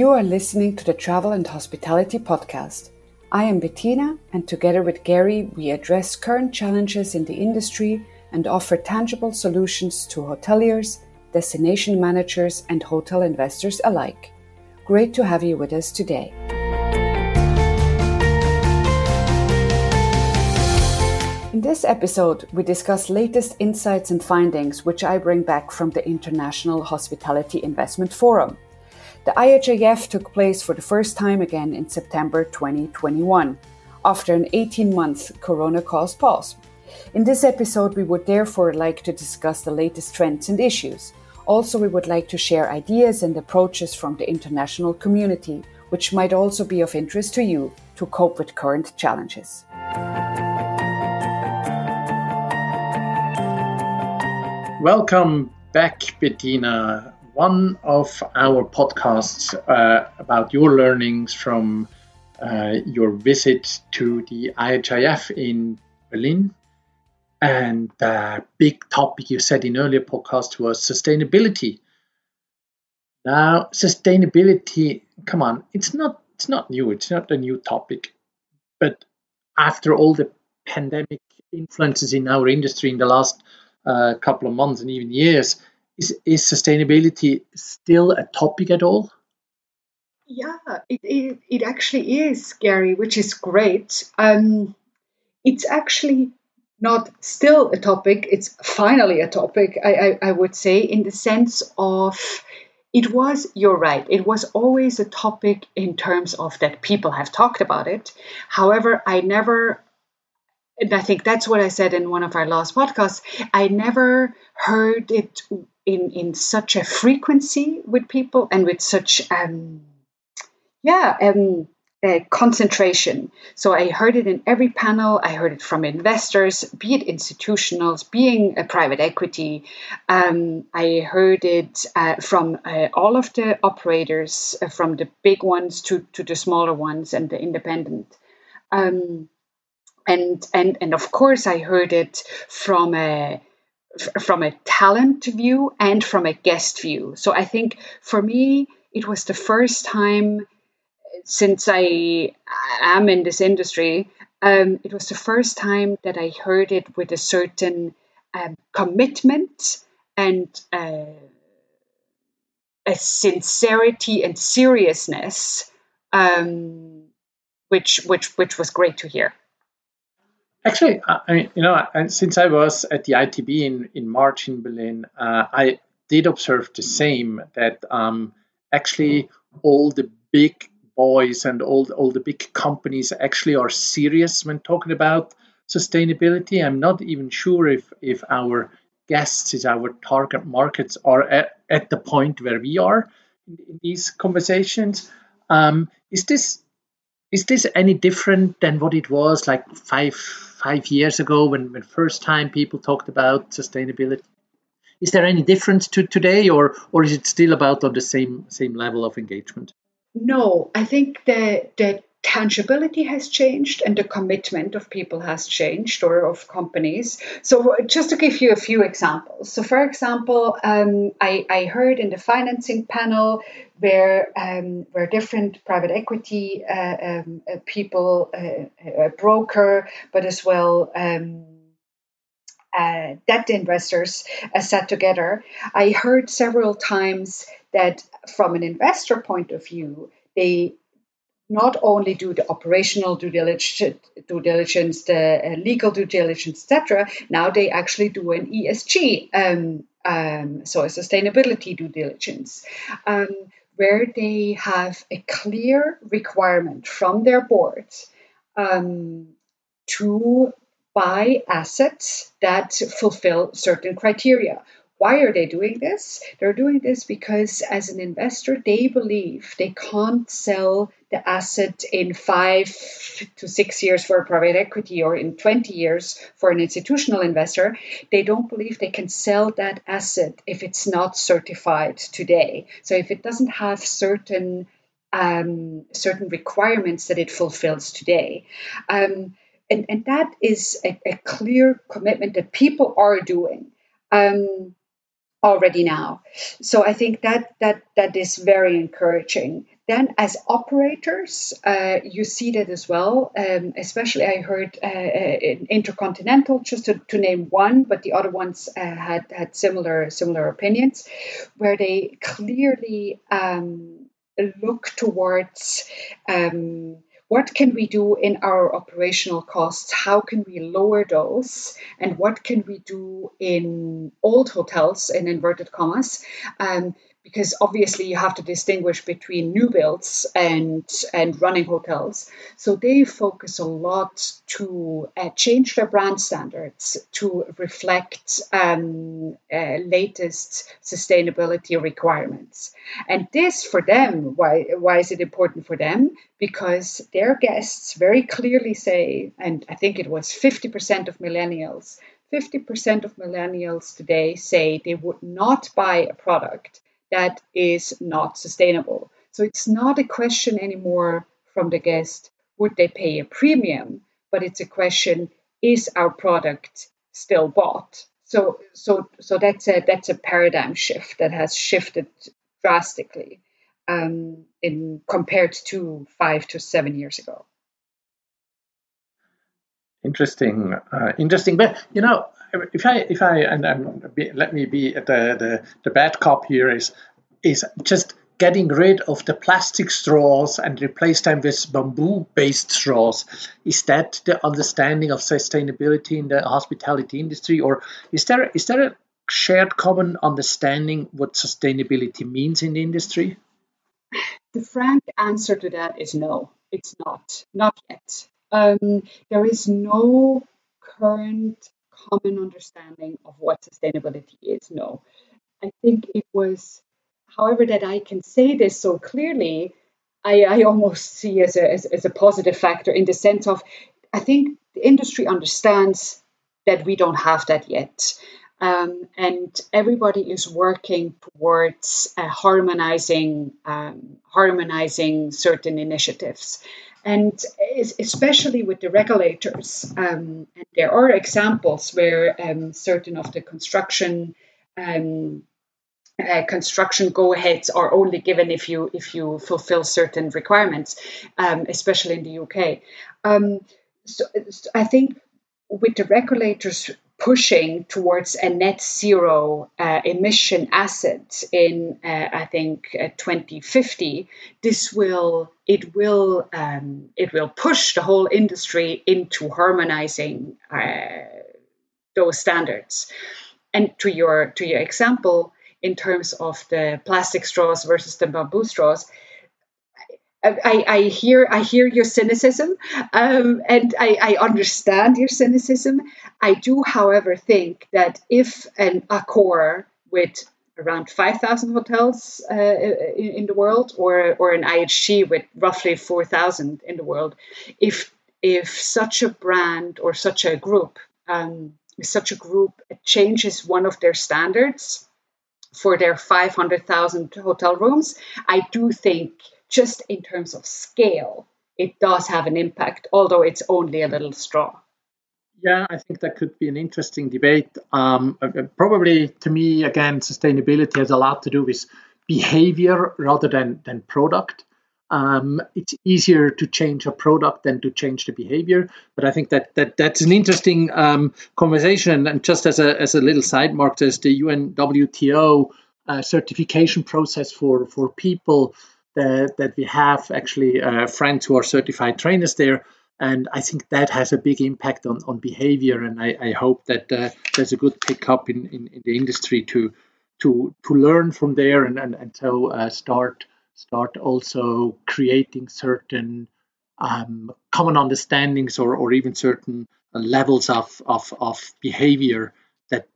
You are listening to the Travel and Hospitality Podcast. I am Bettina, and together with Gary, we address current challenges in the industry and offer tangible solutions to hoteliers, destination managers, and hotel investors alike. Great to have you with us today. In this episode, we discuss latest insights and findings which I bring back from the International Hospitality Investment Forum. The IHIF took place for the first time again in September 2021, after an 18 month corona caused pause. In this episode, we would therefore like to discuss the latest trends and issues. Also, we would like to share ideas and approaches from the international community, which might also be of interest to you to cope with current challenges. Welcome back, Bettina. One of our podcasts uh, about your learnings from uh, your visit to the IHIF in Berlin. And the big topic you said in earlier podcasts was sustainability. Now, sustainability, come on, it's not it's not new, it's not a new topic. But after all the pandemic influences in our industry in the last uh, couple of months and even years. Is, is sustainability still a topic at all? Yeah, it, it, it actually is, Gary, which is great. Um, it's actually not still a topic, it's finally a topic, I, I, I would say, in the sense of it was, you're right, it was always a topic in terms of that people have talked about it. However, I never and I think that's what I said in one of our last podcasts. I never heard it in in such a frequency with people and with such um, yeah um, uh, concentration. So I heard it in every panel. I heard it from investors, be it institutionals, being a private equity. Um, I heard it uh, from uh, all of the operators, uh, from the big ones to to the smaller ones and the independent. Um, and and and of course I heard it from a from a talent view and from a guest view. So I think for me it was the first time since I am in this industry. Um, it was the first time that I heard it with a certain um, commitment and uh, a sincerity and seriousness, um, which which which was great to hear. Actually, I mean, you know, since I was at the ITB in, in March in Berlin, uh, I did observe the same that um, actually all the big boys and all, all the big companies actually are serious when talking about sustainability. I'm not even sure if, if our guests, is our target markets are at, at the point where we are in, in these conversations. Um, is this is this any different than what it was like five five years ago when, when first time people talked about sustainability? Is there any difference to today, or or is it still about on the same same level of engagement? No, I think that that tangibility has changed and the commitment of people has changed or of companies. So, just to give you a few examples. So, for example, um, I, I, heard in the financing panel where um, where different private equity uh, um, uh, people, uh, a broker, but as well. Um, uh, debt investors uh, sat together. I heard several times that, from an investor point of view, they not only do the operational due diligence, due diligence the uh, legal due diligence, etc. Now they actually do an ESG, um, um, so a sustainability due diligence, um, where they have a clear requirement from their boards um, to buy assets that fulfill certain criteria. Why are they doing this? They're doing this because, as an investor, they believe they can't sell the asset in five to six years for a private equity or in 20 years for an institutional investor. They don't believe they can sell that asset if it's not certified today. So, if it doesn't have certain um, certain requirements that it fulfills today. Um, and, and that is a, a, clear commitment that people are doing. Um, already now. So I think that that that is very encouraging then, as operators, uh, you see that as well. Um, especially, I heard uh, uh in Intercontinental, just to, to, name one, but the other ones uh, had had similar similar opinions, where they clearly um, look towards. Um, what can we do in our operational costs? How can we lower those? And what can we do in old hotels, in inverted commas, um, because obviously you have to distinguish between new builds and and running hotels. So they focus a lot to uh, change their brand standards to reflect um, uh, latest sustainability requirements. And this for them, why why is it important for them? Because their guests very clearly say, and I think it was 50% of millennials 50% of millennials today say they would not buy a product that is not sustainable. So it's not a question anymore from the guest would they pay a premium, but it's a question is our product still bought? So so so that's a that's a paradigm shift that has shifted drastically um, in compared to five to seven years ago. Interesting, uh, interesting. But you know, if I if I and, let me be the, the the bad cop here is is just getting rid of the plastic straws and replace them with bamboo based straws. Is that the understanding of sustainability in the hospitality industry, or is there is there a shared common understanding what sustainability means in the industry? The frank answer to that is no, it's not, not yet. Um, there is no current common understanding of what sustainability is. No, I think it was, however, that I can say this so clearly, I, I almost see as a, as, as a positive factor in the sense of I think the industry understands that we don't have that yet. Um, and everybody is working towards uh, harmonizing um, harmonizing certain initiatives and especially with the regulators. Um, and there are examples where um, certain of the construction um, uh, construction go-aheads are only given if you if you fulfill certain requirements, um, especially in the UK. Um, so, so I think with the regulators pushing towards a net zero uh, emission asset in uh, I think uh, 2050 this will it will um, it will push the whole industry into harmonizing uh, those standards. And to your to your example in terms of the plastic straws versus the bamboo straws I, I, hear I hear your cynicism, um, and I, I, understand your cynicism. I do, however, think that if an Accor with around 5,000 hotels uh, in, in, the world, or or an IHG with roughly 4,000 in the world, if if such a brand or such a group, um, such a group changes one of their standards for their 500,000 hotel rooms, I do think just in terms of scale, it does have an impact, although it's only a little straw. Yeah, I think that could be an interesting debate. Um, uh, uh, probably to me, again, sustainability has a lot to do with behavior rather than, than product. Um, it's easier to change a product than to change the behavior. But I think that, that that's an interesting um, conversation. And just as a, as a little side mark, there's the UNWTO uh, certification process for, for people that, that we have actually uh, friends who are certified trainers there. And I think that has a big impact on, on behavior. And I, I hope that uh, there's a good pickup in, in, in, the industry to to to learn from there and, and, and so uh, start start also creating certain um, common understandings or, or even certain levels of, of, of behavior that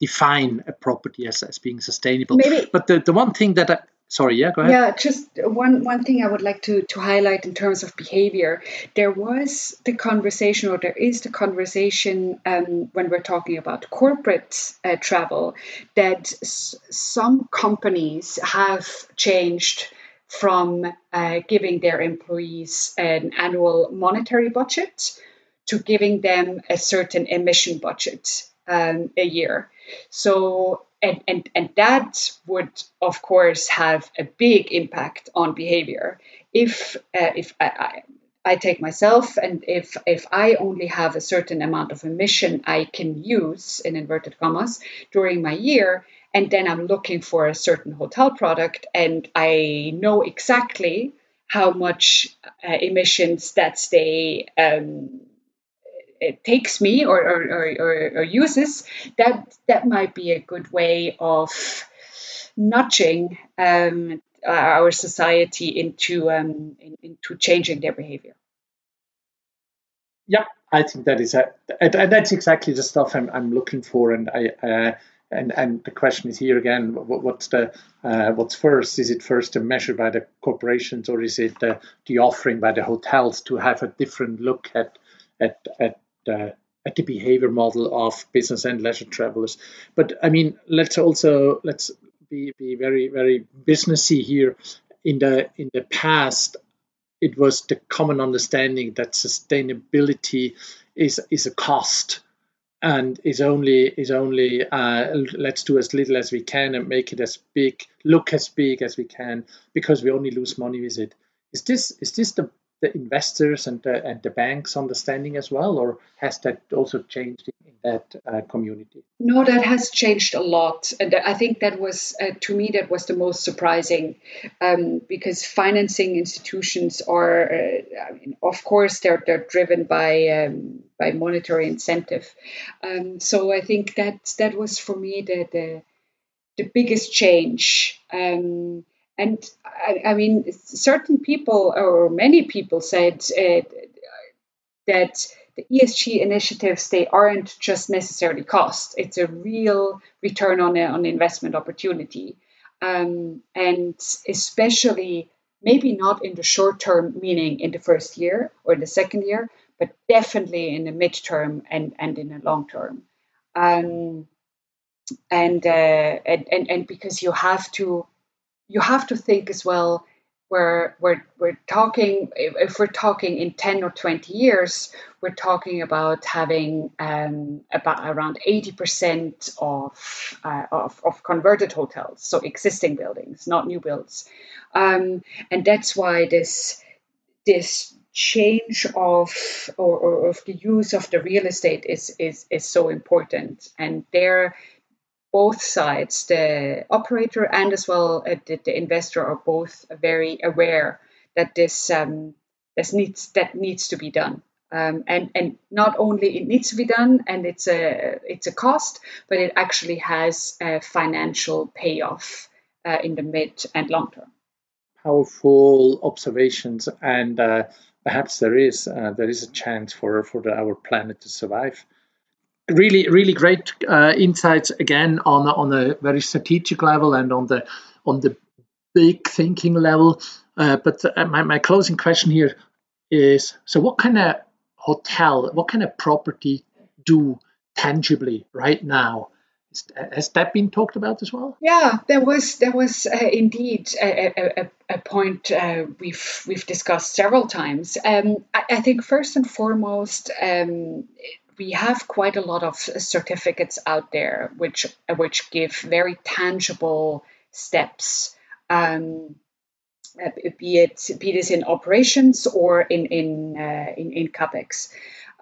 define a property as, as being sustainable. Maybe. But the, the one thing that I, sorry yeah go ahead. Yeah just one one thing i would like to to highlight in terms of behavior. There was the conversation or there is the conversation um, when we're talking about corporate uh, travel that s- some companies have changed from uh, giving their employees an annual monetary budget to giving them a certain emission budget um, a year. So and, and, and that would, of course, have a big impact on behavior. If, uh, if I, I, I take myself, and if, if I only have a certain amount of emission I can use, in inverted commas, during my year, and then I'm looking for a certain hotel product, and I know exactly how much uh, emissions that stay um, it takes me or, or, or, or, uses, that that might be a good way of nudging um, our society into um, in, into changing their behavior. Yeah, I think that is a, and that's exactly the stuff I'm, I'm looking for, and I. Uh, and and the question is here again: what, what's the uh, what's first? Is it first a measure by the corporations, or is it the, the offering by the hotels to have a different look at at at uh, at the behavior model of business and leisure travelers. But I mean, let's also let's be, be very very businessy here. In the in the past, it was the common understanding that sustainability is is a cost and is only is only uh, let's do as little as we can and make it as big look as big as we can because we only lose money with it is this is this the the investors and the, and the banks understanding as well, or has that also changed in that uh, community? No, that has changed a lot, and I think that was uh, to me that was the most surprising, um, because financing institutions are, uh, I mean, of course, they're they're driven by um, by monetary incentive, um, so I think that that was for me the the, the biggest change. Um, and I, I, mean, certain people or many people said uh, that the ESG initiatives they aren't just necessarily cost; it's a real return on a, on investment opportunity, um, and especially maybe not in the short term, meaning in the first year or the second year, but definitely in the midterm and and in the long term. Um, and, uh, and and and because you have to you have to think as well we're, we're, we're talking if we're talking in 10 or 20 years we're talking about having um, about around 80% of, uh, of, of, converted hotels so existing buildings not new builds. Um, and that's why this this change of or, or, of the use of the real estate is is, is so important. And there both sides, the operator and as well uh, the, the, investor, are both very aware that this um, this needs that needs to be done. Um, and and not only it needs to be done and it's a it's a cost, but it actually has a financial payoff uh, in the mid and long term. Powerful observations, and uh, perhaps there is uh, there is a chance for for the, our planet to survive really, really great uh, insights again on on a very strategic level and on the on the big thinking level. Uh, but uh, my, my closing question here is: so what kind of hotel, what kind of property do tangibly right now? Has that been talked about as well? Yeah, there was there was uh, indeed a, a, a point uh, we've we've discussed several times. Um, I, I, think first and foremost, um, we have quite a lot of certificates out there which which give very tangible steps um, uh, be it be this in operations or in in uh, in, in capex.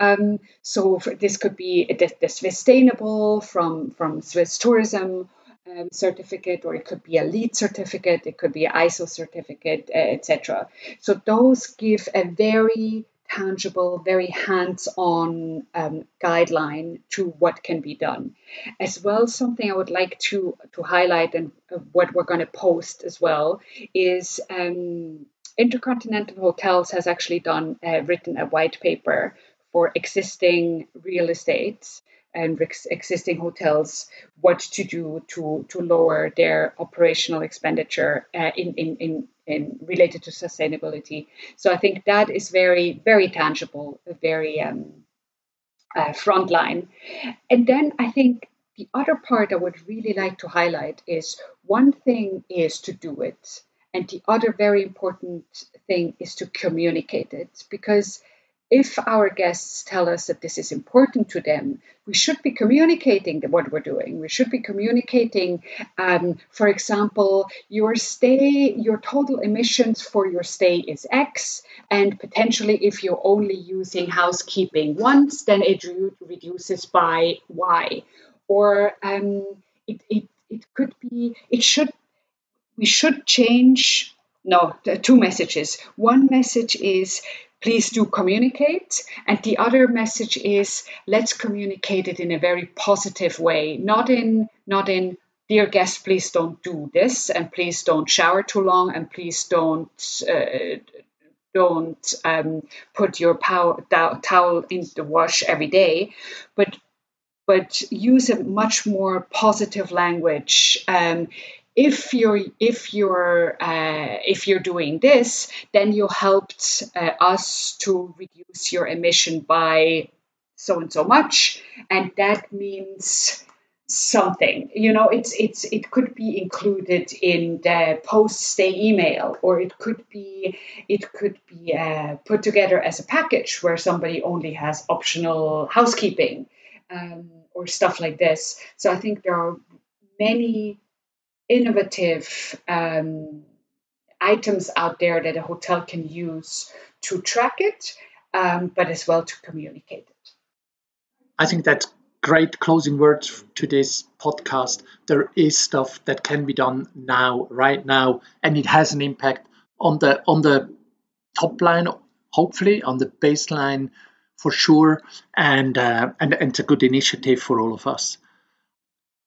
Um, so this could be the, the Swisstainable from from Swiss tourism um, certificate, or it could be a LEED certificate, it could be ISO certificate, uh, etc. So those give a very tangible, very hands on um, guideline to what can be done. As well, something I would like to, to highlight and uh, what we're going to post as well is um, Intercontinental Hotels has actually done uh, written a white paper for existing real estate and existing hotels what to do to, to lower their operational expenditure uh, in, in, in, in, related to sustainability. So I think that is very, very tangible, very um, uh, frontline. And then I think the other part I would really like to highlight is one thing is to do it. And the other very important thing is to communicate it because if our guests tell us that this is important to them, we should be communicating what we're doing. We should be communicating, um, for example, your stay, your total emissions for your stay is X, and potentially if you're only using housekeeping once, then it re- reduces by Y. Or um, it, it, it could be, it should, we should change no, two messages. One message is please do communicate. And the other message is let's communicate it in a very positive way, not in not in dear guest, please don't do this, and please don't shower too long, and please don't uh, don't um, put your pow- towel in the wash every day, but but use a much more positive language. Um, if you're if you're uh, if you're doing this, then you helped uh, us to reduce your emission by so and so much, and that means something. You know it's it's it could be included in the post stay email or it could be it could be uh, put together as a package where somebody only has optional housekeeping um, or stuff like this. So i think there are many innovative um, items out there that a hotel can use to track it, um, but as well to communicate it. I think that's great closing words to this podcast. There is stuff that can be done now, right now, and it has an impact on the on the top line, hopefully on the baseline for sure, and uh, and, and it's a good initiative for all of us.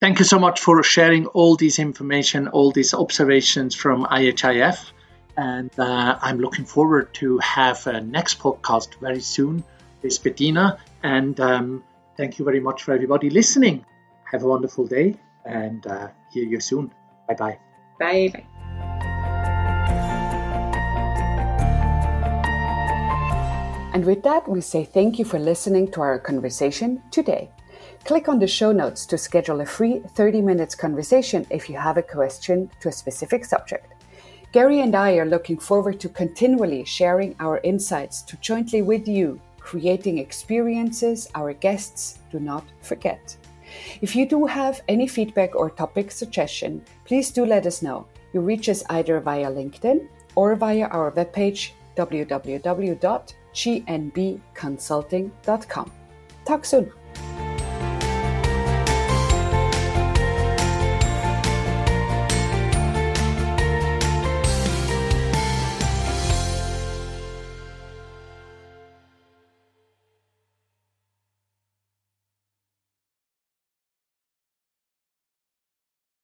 Thank you so much for sharing all this information, all these observations from IHIF. And uh, I'm looking forward to have a next podcast very soon with Bettina. And um, thank you very much for everybody listening. Have a wonderful day and uh, hear you soon. Bye-bye. Bye bye. And with that, we say thank you for listening to our conversation today. Click on the show notes to schedule a free 30 minutes conversation if you have a question to a specific subject. Gary and I are looking forward to continually sharing our insights to jointly with you, creating experiences our guests do not forget. If you do have any feedback or topic suggestion, please do let us know. You reach us either via LinkedIn or via our webpage www.gnbconsulting.com. Talk soon.